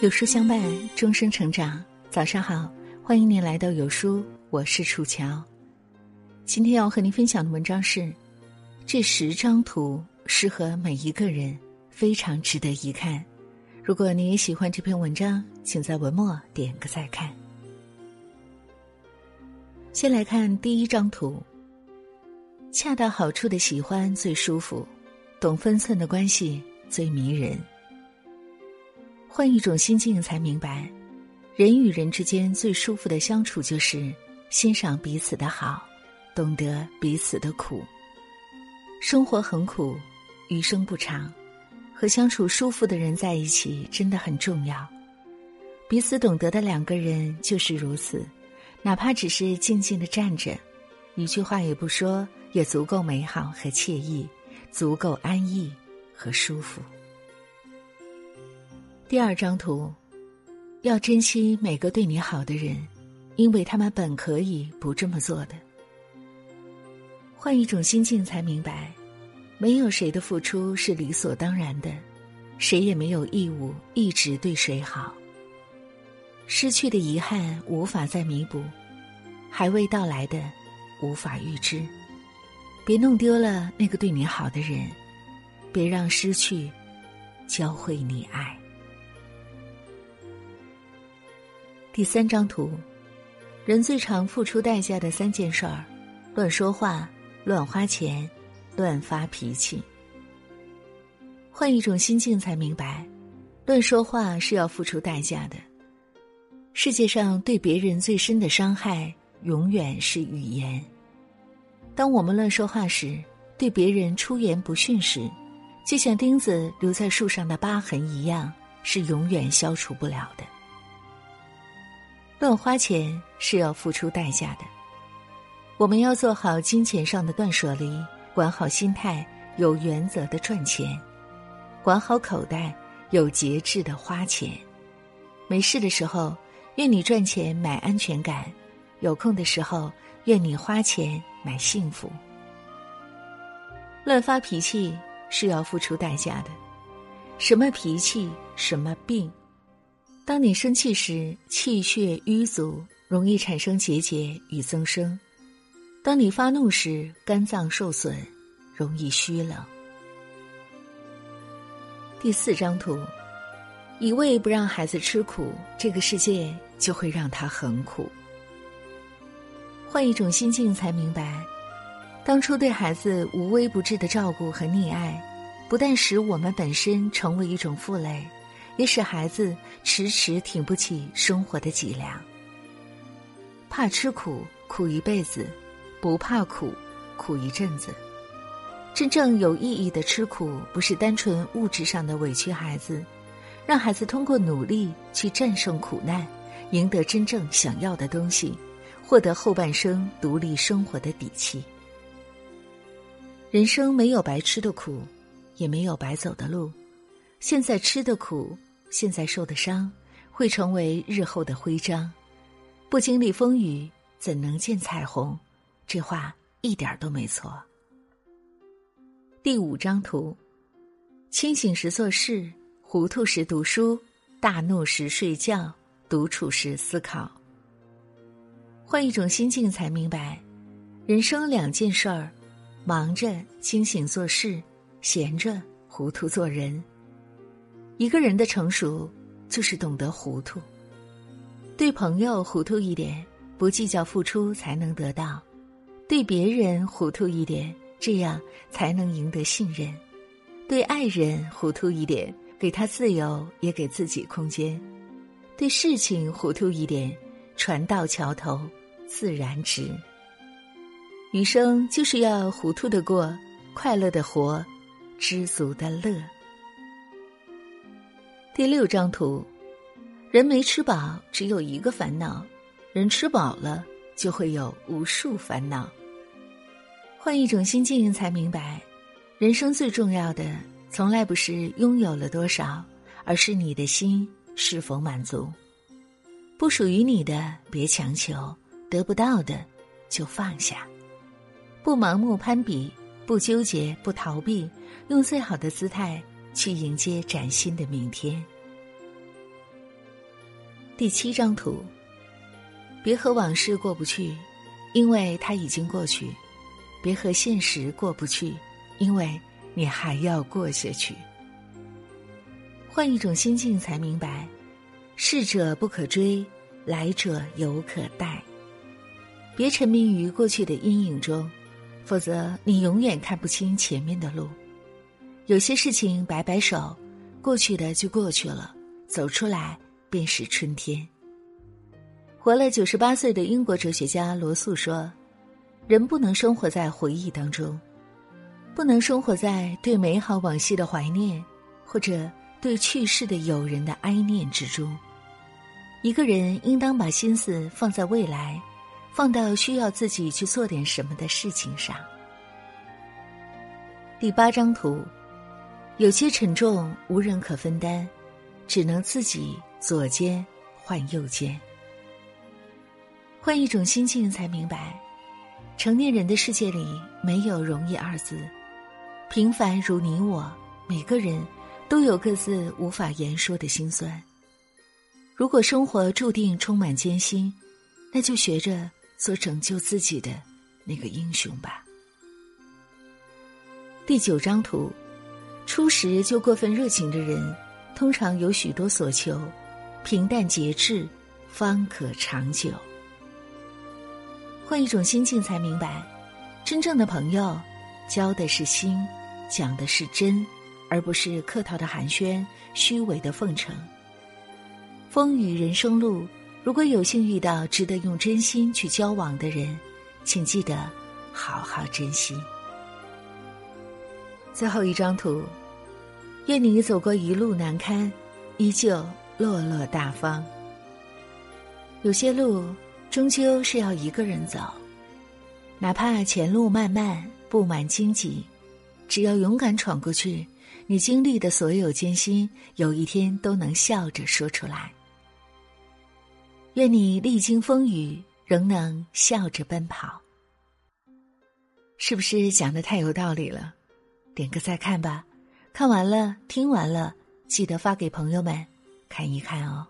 有书相伴，终生成长。早上好，欢迎您来到有书，我是楚乔。今天要和您分享的文章是：这十张图适合每一个人，非常值得一看。如果你也喜欢这篇文章，请在文末点个再看。先来看第一张图，恰到好处的喜欢最舒服，懂分寸的关系最迷人。换一种心境，才明白，人与人之间最舒服的相处，就是欣赏彼此的好，懂得彼此的苦。生活很苦，余生不长，和相处舒服的人在一起真的很重要。彼此懂得的两个人就是如此，哪怕只是静静的站着，一句话也不说，也足够美好和惬意，足够安逸和舒服。第二张图，要珍惜每个对你好的人，因为他们本可以不这么做的。换一种心境，才明白，没有谁的付出是理所当然的，谁也没有义务一直对谁好。失去的遗憾无法再弥补，还未到来的无法预知。别弄丢了那个对你好的人，别让失去教会你爱。第三张图，人最常付出代价的三件事儿：乱说话、乱花钱、乱发脾气。换一种心境，才明白，乱说话是要付出代价的。世界上对别人最深的伤害，永远是语言。当我们乱说话时，对别人出言不逊时，就像钉子留在树上的疤痕一样，是永远消除不了的。乱花钱是要付出代价的，我们要做好金钱上的断舍离，管好心态，有原则的赚钱，管好口袋，有节制的花钱。没事的时候，愿你赚钱买安全感；有空的时候，愿你花钱买幸福。乱发脾气是要付出代价的，什么脾气，什么病。当你生气时，气血瘀阻，容易产生结节与增生；当你发怒时，肝脏受损，容易虚冷。第四张图，一味不让孩子吃苦，这个世界就会让他很苦。换一种心境，才明白，当初对孩子无微不至的照顾和溺爱，不但使我们本身成为一种负累。也使孩子迟迟挺不起生活的脊梁。怕吃苦，苦一辈子；不怕苦，苦一阵子。真正有意义的吃苦，不是单纯物质上的委屈孩子，让孩子通过努力去战胜苦难，赢得真正想要的东西，获得后半生独立生活的底气。人生没有白吃的苦，也没有白走的路。现在吃的苦。现在受的伤，会成为日后的徽章。不经历风雨，怎能见彩虹？这话一点都没错。第五张图：清醒时做事，糊涂时读书，大怒时睡觉，独处时思考。换一种心境，才明白，人生两件事儿：忙着清醒做事，闲着糊涂做人。一个人的成熟，就是懂得糊涂。对朋友糊涂一点，不计较付出，才能得到；对别人糊涂一点，这样才能赢得信任；对爱人糊涂一点，给他自由，也给自己空间；对事情糊涂一点，船到桥头自然直。余生就是要糊涂的过，快乐的活，知足的乐。第六张图，人没吃饱只有一个烦恼，人吃饱了就会有无数烦恼。换一种心境，才明白，人生最重要的从来不是拥有了多少，而是你的心是否满足。不属于你的别强求，得不到的就放下。不盲目攀比，不纠结，不逃避，用最好的姿态。去迎接崭新的明天。第七张图。别和往事过不去，因为它已经过去；别和现实过不去，因为你还要过下去。换一种心境，才明白：逝者不可追，来者犹可待。别沉迷于过去的阴影中，否则你永远看不清前面的路。有些事情摆摆手，过去的就过去了，走出来便是春天。活了九十八岁的英国哲学家罗素说：“人不能生活在回忆当中，不能生活在对美好往昔的怀念，或者对去世的友人的哀念之中。一个人应当把心思放在未来，放到需要自己去做点什么的事情上。”第八张图，有些沉重无人可分担，只能自己左肩换右肩。换一种心境，才明白，成年人的世界里没有容易二字。平凡如你我，每个人都有各自无法言说的心酸。如果生活注定充满艰辛，那就学着做拯救自己的那个英雄吧。第九张图，初时就过分热情的人，通常有许多所求，平淡节制，方可长久。换一种心境，才明白，真正的朋友，交的是心，讲的是真，而不是客套的寒暄、虚伪的奉承。风雨人生路，如果有幸遇到值得用真心去交往的人，请记得好好珍惜。最后一张图，愿你走过一路难堪，依旧落落大方。有些路。终究是要一个人走，哪怕前路漫漫布满荆棘，只要勇敢闯过去，你经历的所有艰辛，有一天都能笑着说出来。愿你历经风雨，仍能笑着奔跑。是不是讲的太有道理了？点个再看吧，看完了，听完了，记得发给朋友们看一看哦。